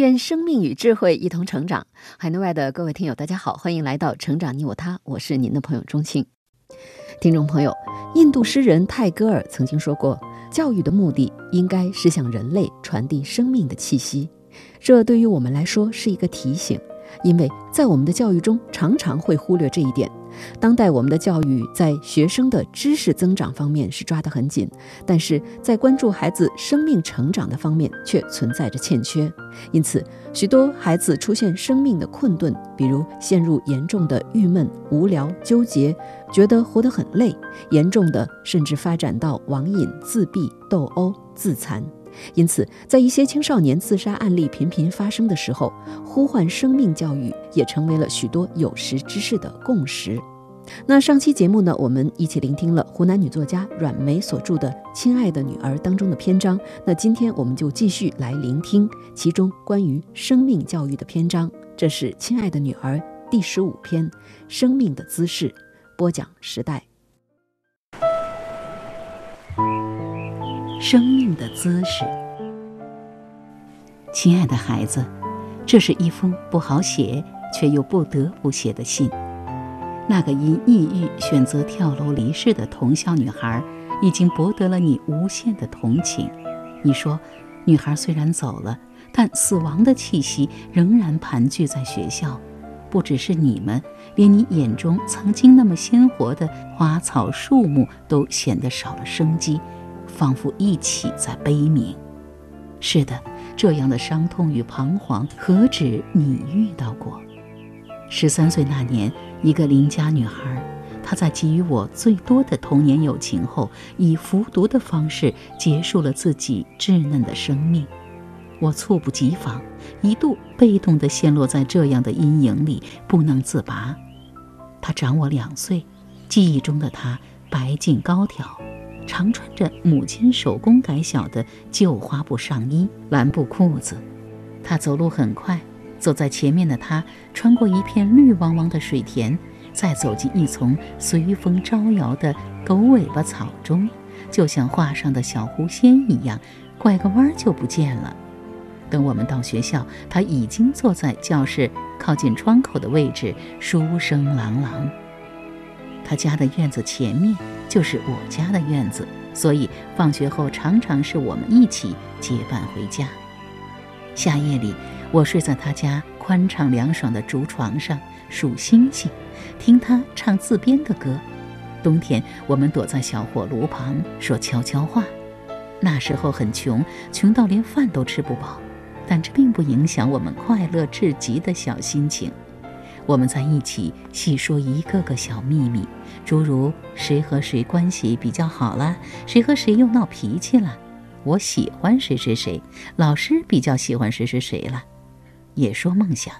愿生命与智慧一同成长。海内外的各位听友，大家好，欢迎来到《成长你我他》，我是您的朋友钟庆。听众朋友，印度诗人泰戈尔曾经说过：“教育的目的应该是向人类传递生命的气息。”这对于我们来说是一个提醒，因为在我们的教育中常常会忽略这一点。当代我们的教育在学生的知识增长方面是抓得很紧，但是在关注孩子生命成长的方面却存在着欠缺。因此，许多孩子出现生命的困顿，比如陷入严重的郁闷、无聊、纠结，觉得活得很累；严重的甚至发展到网瘾、自闭、斗殴、自残。因此，在一些青少年自杀案例频频发生的时候，呼唤生命教育也成为了许多有识之士的共识。那上期节目呢，我们一起聆听了湖南女作家阮梅所著的《亲爱的女儿》当中的篇章。那今天我们就继续来聆听其中关于生命教育的篇章。这是《亲爱的女儿》第十五篇《生命的姿势》，播讲时代。生命的姿势，亲爱的孩子，这是一封不好写却又不得不写的信。那个因抑郁选择跳楼离世的同校女孩，已经博得了你无限的同情。你说，女孩虽然走了，但死亡的气息仍然盘踞在学校。不只是你们，连你眼中曾经那么鲜活的花草树木都显得少了生机。仿佛一起在悲鸣。是的，这样的伤痛与彷徨，何止你遇到过？十三岁那年，一个邻家女孩，她在给予我最多的童年友情后，以服毒的方式结束了自己稚嫩的生命。我猝不及防，一度被动地陷落在这样的阴影里，不能自拔。她长我两岁，记忆中的她白净高挑。常穿着母亲手工改小的旧花布上衣、蓝布裤子，他走路很快。走在前面的他，穿过一片绿汪汪的水田，再走进一丛随风招摇的狗尾巴草中，就像画上的小狐仙一样，拐个弯就不见了。等我们到学校，他已经坐在教室靠近窗口的位置，书声朗朗。他家的院子前面就是我家的院子，所以放学后常常是我们一起结伴回家。夏夜里，我睡在他家宽敞凉爽的竹床上数星星，听他唱自编的歌；冬天，我们躲在小火炉旁说悄悄话。那时候很穷，穷到连饭都吃不饱，但这并不影响我们快乐至极的小心情。我们在一起细说一个个小秘密，诸如谁和谁关系比较好了，谁和谁又闹脾气了，我喜欢谁谁谁，老师比较喜欢谁谁谁了。也说梦想，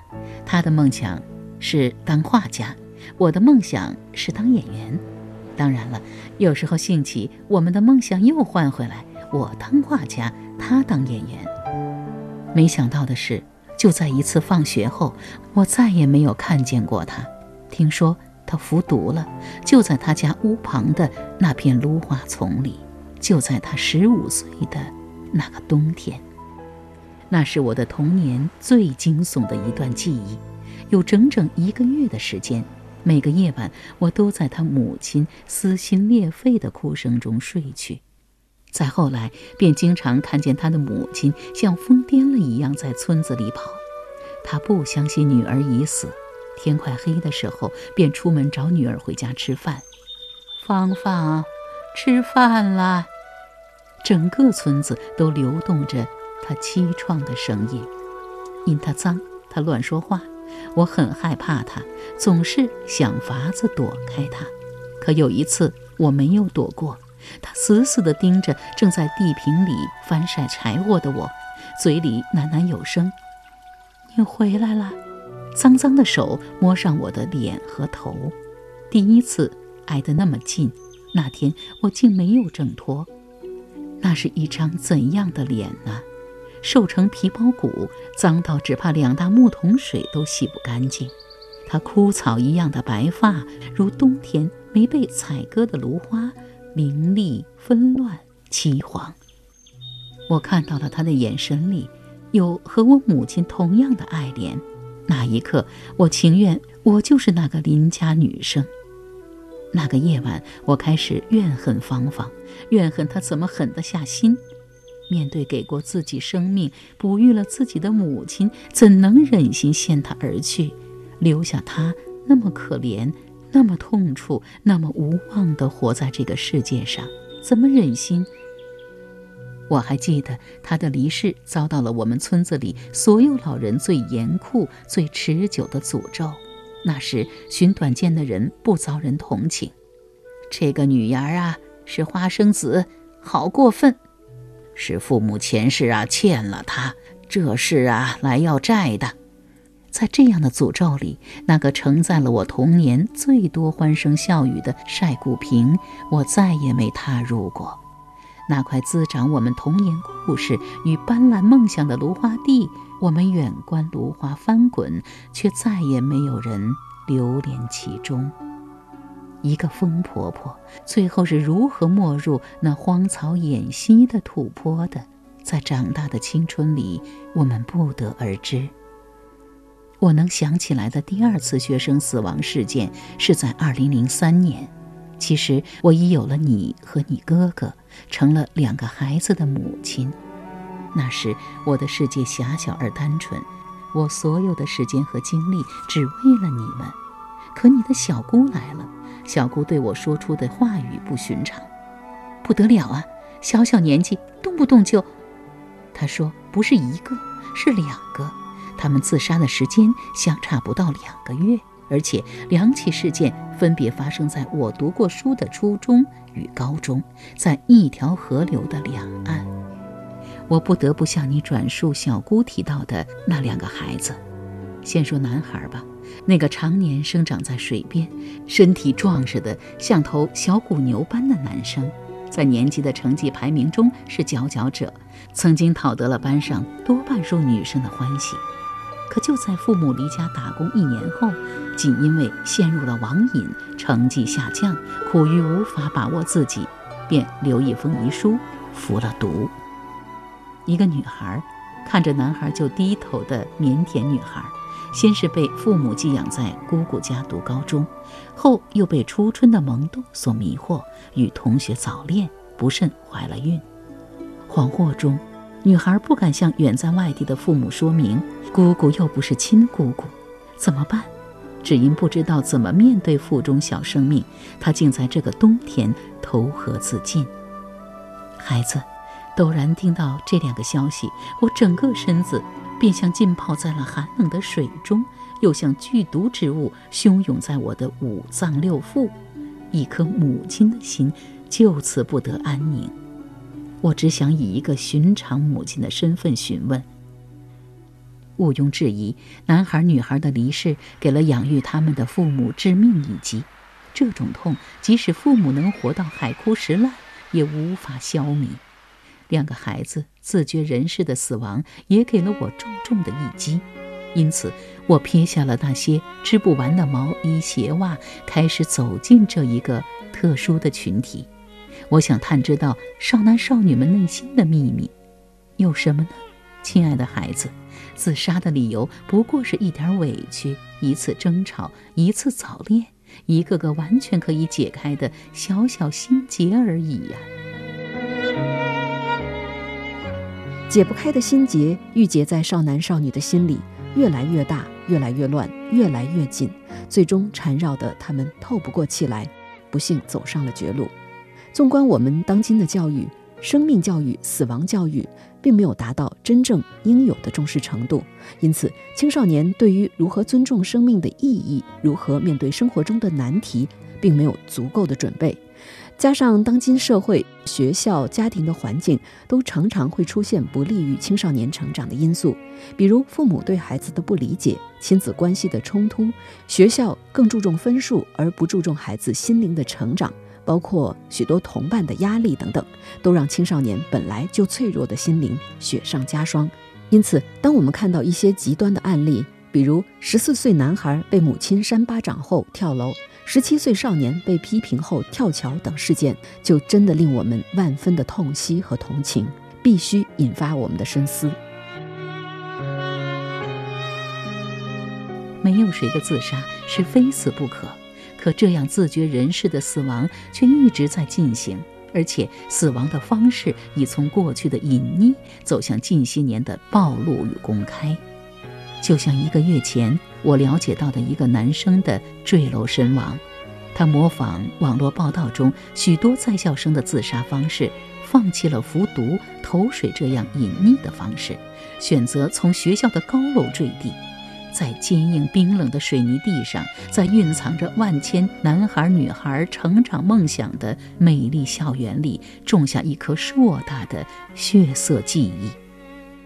他的梦想是当画家，我的梦想是当演员。当然了，有时候兴起，我们的梦想又换回来，我当画家，他当演员。没想到的是。就在一次放学后，我再也没有看见过他。听说他服毒了，就在他家屋旁的那片芦花丛里，就在他十五岁的那个冬天。那是我的童年最惊悚的一段记忆。有整整一个月的时间，每个夜晚我都在他母亲撕心裂肺的哭声中睡去。再后来，便经常看见他的母亲像疯癫了一样在村子里跑。他不相信女儿已死，天快黑的时候，便出门找女儿回家吃饭。芳芳，吃饭啦！整个村子都流动着他凄怆的声音。因他脏，他乱说话，我很害怕他，总是想法子躲开他。可有一次，我没有躲过。他死死地盯着正在地坪里翻晒柴火的我，嘴里喃喃有声：“你回来了。”脏脏的手摸上我的脸和头，第一次挨得那么近。那天我竟没有挣脱。那是一张怎样的脸呢？瘦成皮包骨，脏到只怕两大木桶水都洗不干净。他枯草一样的白发，如冬天没被采割的芦花，凌厉纷乱凄惶。我看到了她的眼神里，有和我母亲同样的爱怜。那一刻，我情愿我就是那个邻家女生。那个夜晚，我开始怨恨芳芳，怨恨她怎么狠得下心。面对给过自己生命、哺育了自己的母亲，怎能忍心先她而去，留下她那么可怜、那么痛楚、那么无望地活在这个世界上？怎么忍心？我还记得他的离世遭到了我们村子里所有老人最严酷、最持久的诅咒。那时寻短见的人不遭人同情。这个女儿啊，是花生子，好过分！是父母前世啊欠了他，这世啊来要债的。在这样的诅咒里，那个承载了我童年最多欢声笑语的晒谷坪，我再也没踏入过。那块滋长我们童年故事与斑斓梦想的芦花地，我们远观芦花翻滚，却再也没有人流连其中。一个疯婆婆最后是如何没入那荒草掩息的土坡的，在长大的青春里，我们不得而知。我能想起来的第二次学生死亡事件是在二零零三年。其实我已有了你和你哥哥，成了两个孩子的母亲。那时我的世界狭小而单纯，我所有的时间和精力只为了你们。可你的小姑来了，小姑对我说出的话语不寻常，不得了啊！小小年纪，动不动就……她说不是一个，是两个，他们自杀的时间相差不到两个月。而且两起事件分别发生在我读过书的初中与高中，在一条河流的两岸。我不得不向你转述小姑提到的那两个孩子。先说男孩吧，那个常年生长在水边、身体壮实的像头小古牛般的男生，在年级的成绩排名中是佼佼者，曾经讨得了班上多半数女生的欢喜。可就在父母离家打工一年后，仅因为陷入了网瘾，成绩下降，苦于无法把握自己，便留一封遗书，服了毒。一个女孩看着男孩就低头的腼腆女孩，先是被父母寄养在姑姑家读高中，后又被初春的萌动所迷惑，与同学早恋，不慎怀了孕。恍惚中。女孩不敢向远在外地的父母说明，姑姑又不是亲姑姑，怎么办？只因不知道怎么面对腹中小生命，她竟在这个冬天投河自尽。孩子，陡然听到这两个消息，我整个身子便像浸泡在了寒冷的水中，又像剧毒之物汹涌在我的五脏六腑，一颗母亲的心就此不得安宁。我只想以一个寻常母亲的身份询问。毋庸置疑，男孩女孩的离世给了养育他们的父母致命一击。这种痛，即使父母能活到海枯石烂，也无法消弭。两个孩子自绝人世的死亡，也给了我重重的一击。因此，我撇下了那些织不完的毛衣鞋袜，开始走进这一个特殊的群体。我想探知到少男少女们内心的秘密，有什么呢？亲爱的孩子，自杀的理由不过是一点委屈、一次争吵、一次早恋，一个个完全可以解开的小小心结而已呀。解不开的心结郁结在少男少女的心里，越来越大，越来越乱，越来越紧，最终缠绕的他们透不过气来，不幸走上了绝路。纵观我们当今的教育，生命教育、死亡教育并没有达到真正应有的重视程度，因此青少年对于如何尊重生命的意义、如何面对生活中的难题，并没有足够的准备。加上当今社会、学校、家庭的环境都常常会出现不利于青少年成长的因素，比如父母对孩子的不理解、亲子关系的冲突、学校更注重分数而不注重孩子心灵的成长，包括许多同伴的压力等等，都让青少年本来就脆弱的心灵雪上加霜。因此，当我们看到一些极端的案例，比如十四岁男孩被母亲扇巴掌后跳楼。十七岁少年被批评后跳桥等事件，就真的令我们万分的痛惜和同情，必须引发我们的深思。没有谁的自杀是非死不可，可这样自绝人世的死亡却一直在进行，而且死亡的方式已从过去的隐匿走向近些年的暴露与公开。就像一个月前。我了解到的一个男生的坠楼身亡，他模仿网络报道中许多在校生的自杀方式，放弃了服毒、投水这样隐匿的方式，选择从学校的高楼坠地，在坚硬冰冷的水泥地上，在蕴藏着万千男孩女孩成长梦想的美丽校园里，种下一颗硕大的血色记忆。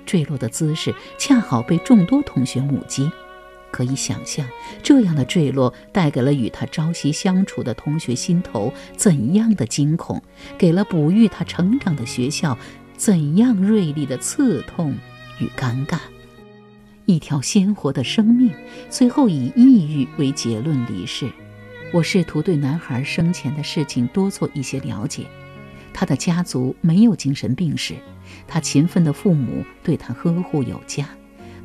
坠落的姿势恰好被众多同学目击。可以想象，这样的坠落带给了与他朝夕相处的同学心头怎样的惊恐，给了哺育他成长的学校怎样锐利的刺痛与尴尬。一条鲜活的生命，最后以抑郁为结论离世。我试图对男孩生前的事情多做一些了解。他的家族没有精神病史，他勤奋的父母对他呵护有加。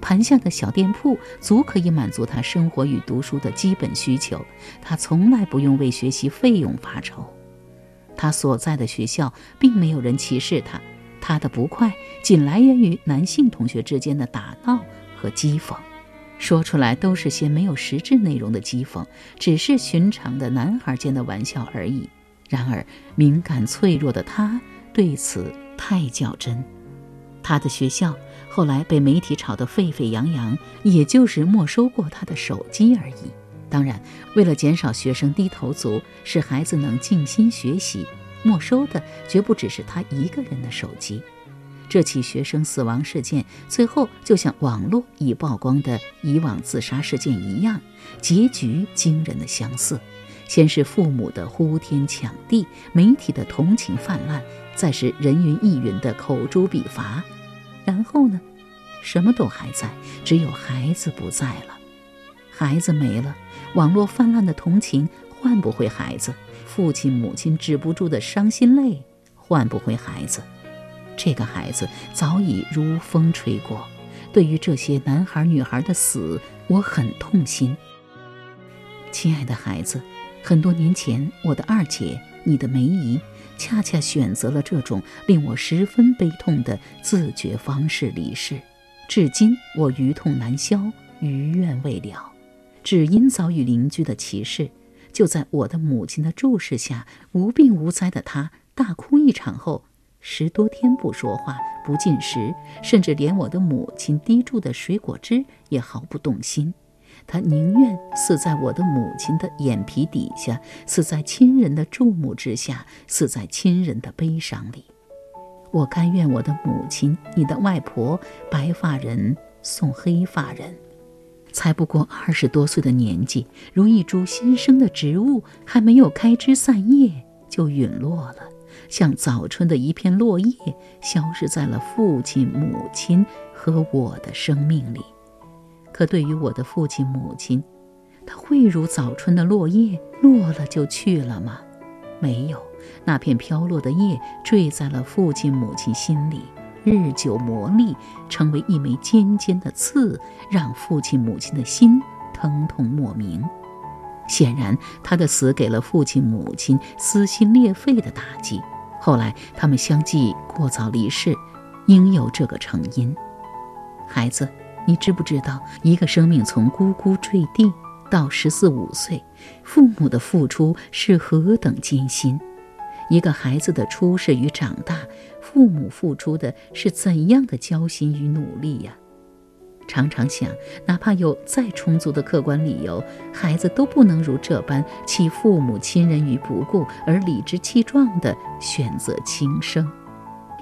盘下的小店铺足可以满足他生活与读书的基本需求，他从来不用为学习费用发愁。他所在的学校并没有人歧视他，他的不快仅来源于男性同学之间的打闹和讥讽，说出来都是些没有实质内容的讥讽，只是寻常的男孩间的玩笑而已。然而敏感脆弱的他对此太较真，他的学校。后来被媒体炒得沸沸扬扬，也就是没收过他的手机而已。当然，为了减少学生低头族，使孩子能静心学习，没收的绝不只是他一个人的手机。这起学生死亡事件最后就像网络已曝光的以往自杀事件一样，结局惊人的相似。先是父母的呼天抢地，媒体的同情泛滥，再是人云亦云的口诛笔伐。然后呢，什么都还在，只有孩子不在了。孩子没了，网络泛滥的同情换不回孩子，父亲母亲止不住的伤心泪换不回孩子。这个孩子早已如风吹过。对于这些男孩女孩的死，我很痛心。亲爱的孩子，很多年前，我的二姐，你的梅姨。恰恰选择了这种令我十分悲痛的自觉方式离世，至今我余痛难消，余怨未了。只因遭遇邻居的歧视，就在我的母亲的注视下，无病无灾的她大哭一场后，十多天不说话、不进食，甚至连我的母亲滴注的水果汁也毫不动心。他宁愿死在我的母亲的眼皮底下，死在亲人的注目之下，死在亲人的悲伤里。我甘愿我的母亲，你的外婆，白发人送黑发人，才不过二十多岁的年纪，如一株新生的植物，还没有开枝散叶就陨落了，像早春的一片落叶，消失在了父亲、母亲和我的生命里。可对于我的父亲母亲，他会如早春的落叶，落了就去了吗？没有，那片飘落的叶坠在了父亲母亲心里，日久磨砺，成为一枚尖尖的刺，让父亲母亲的心疼痛莫名。显然，他的死给了父亲母亲撕心裂肺的打击。后来，他们相继过早离世，应有这个成因。孩子。你知不知道，一个生命从咕咕坠地到十四五岁，父母的付出是何等艰辛？一个孩子的出世与长大，父母付出的是怎样的焦心与努力呀？常常想，哪怕有再充足的客观理由，孩子都不能如这般弃父母亲人于不顾，而理直气壮地选择轻生。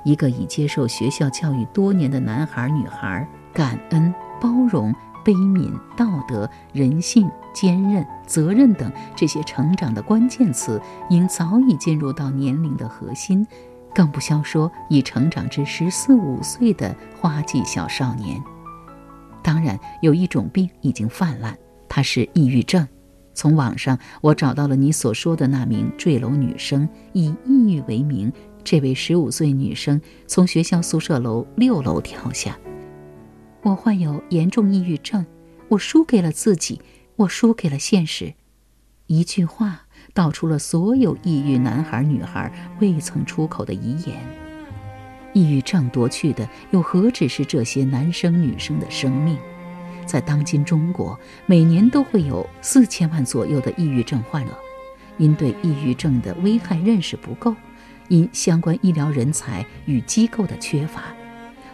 一个已接受学校教育多年的男孩女孩，感恩、包容、悲悯、道德、人性、坚韧、责任等这些成长的关键词，应早已进入到年龄的核心。更不消说已成长至十四五岁的花季小少年。当然，有一种病已经泛滥，它是抑郁症。从网上我找到了你所说的那名坠楼女生，以抑郁为名，这位十五岁女生从学校宿舍楼六楼跳下。我患有严重抑郁症，我输给了自己，我输给了现实。一句话。道出了所有抑郁男孩女孩未曾出口的遗言。抑郁症夺去的又何止是这些男生女生的生命？在当今中国，每年都会有四千万左右的抑郁症患者。因对抑郁症的危害认识不够，因相关医疗人才与机构的缺乏，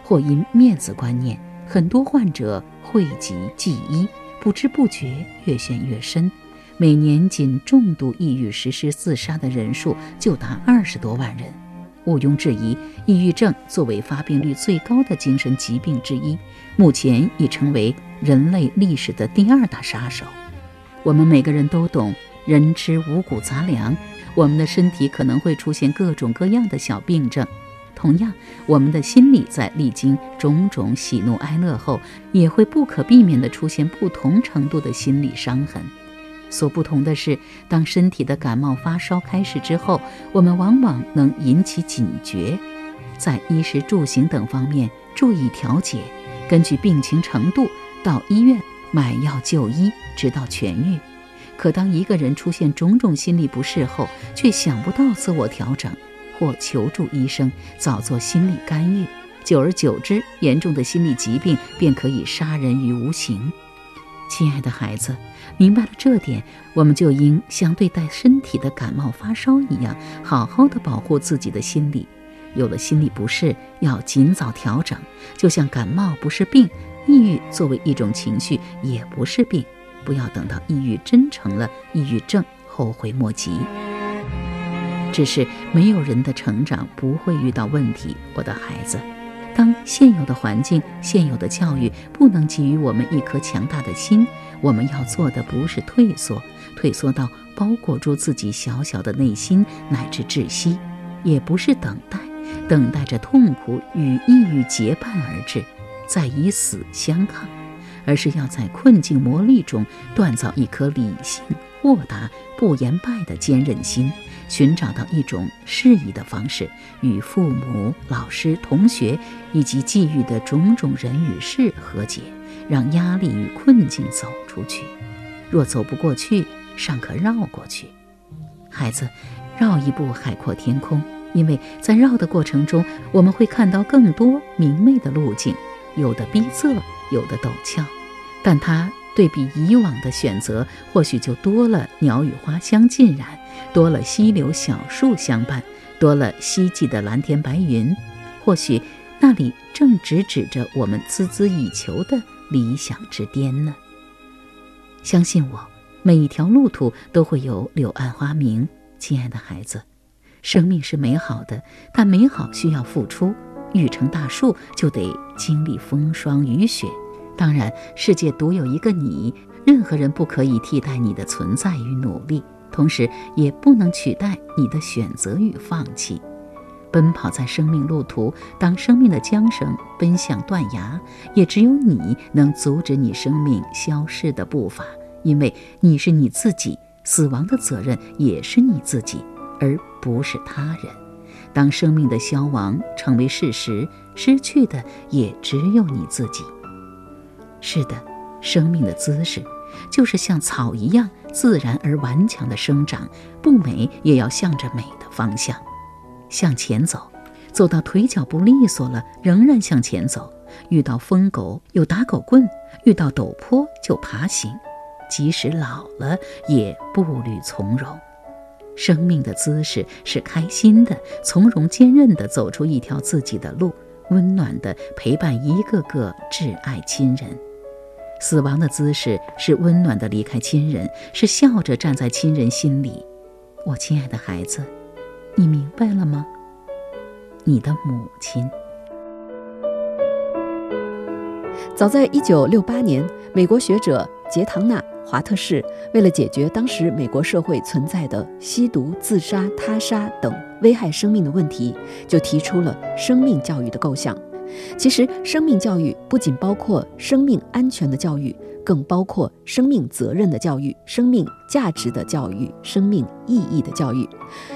或因面子观念，很多患者讳疾忌医，不知不觉越陷越深。每年仅重度抑郁实施自杀的人数就达二十多万人，毋庸置疑，抑郁症作为发病率最高的精神疾病之一，目前已成为人类历史的第二大杀手。我们每个人都懂，人吃五谷杂粮，我们的身体可能会出现各种各样的小病症。同样，我们的心理在历经种种喜怒哀乐后，也会不可避免地出现不同程度的心理伤痕。所不同的是，当身体的感冒发烧开始之后，我们往往能引起警觉，在衣食住行等方面注意调节，根据病情程度到医院买药就医，直到痊愈。可当一个人出现种种心理不适后，却想不到自我调整或求助医生，早做心理干预，久而久之，严重的心理疾病便可以杀人于无形。亲爱的孩子。明白了这点，我们就应像对待身体的感冒发烧一样，好好的保护自己的心理。有了心理不适，要尽早调整。就像感冒不是病，抑郁作为一种情绪也不是病。不要等到抑郁真成了抑郁症，后悔莫及。只是没有人的成长不会遇到问题，我的孩子。当现有的环境、现有的教育不能给予我们一颗强大的心，我们要做的不是退缩，退缩到包裹住自己小小的内心乃至窒息，也不是等待，等待着痛苦与抑郁结伴而至，再以死相抗，而是要在困境磨砺中锻造一颗理性、豁达、不言败的坚韧心。寻找到一种适宜的方式，与父母、老师、同学以及际遇的种种人与事和解，让压力与困境走出去。若走不过去，尚可绕过去。孩子，绕一步海阔天空，因为在绕的过程中，我们会看到更多明媚的路径，有的逼仄，有的陡峭，但它。对比以往的选择，或许就多了鸟语花香浸染，多了溪流小树相伴，多了希冀的蓝天白云。或许那里正直指着我们孜孜以求的理想之巅呢。相信我，每一条路途都会有柳暗花明。亲爱的孩子，生命是美好的，但美好需要付出。欲成大树，就得经历风霜雨雪。当然，世界独有一个你，任何人不可以替代你的存在与努力，同时也不能取代你的选择与放弃。奔跑在生命路途，当生命的缰绳奔向断崖，也只有你能阻止你生命消逝的步伐，因为你是你自己，死亡的责任也是你自己，而不是他人。当生命的消亡成为事实，失去的也只有你自己。是的，生命的姿势，就是像草一样自然而顽强的生长，不美也要向着美的方向向前走，走到腿脚不利索了，仍然向前走。遇到疯狗有打狗棍，遇到陡坡就爬行，即使老了也步履从容。生命的姿势是开心的，从容坚韧地走出一条自己的路，温暖的陪伴一个个挚爱亲人。死亡的姿势是温暖的离开亲人，是笑着站在亲人心里。我亲爱的孩子，你明白了吗？你的母亲。早在一九六八年，美国学者杰唐纳·华特士为了解决当时美国社会存在的吸毒、自杀、他杀等危害生命的问题，就提出了生命教育的构想。其实，生命教育不仅包括生命安全的教育，更包括生命责任的教育、生命价值的教育、生命意义的教育。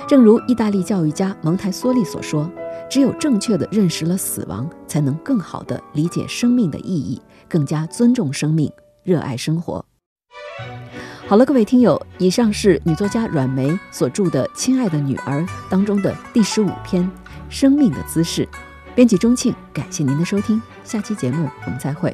正如意大利教育家蒙台梭利所说。只有正确的认识了死亡，才能更好地理解生命的意义，更加尊重生命，热爱生活。好了，各位听友，以上是女作家阮梅所著的《亲爱的女儿》当中的第十五篇《生命的姿势》。编辑钟庆，感谢您的收听，下期节目我们再会。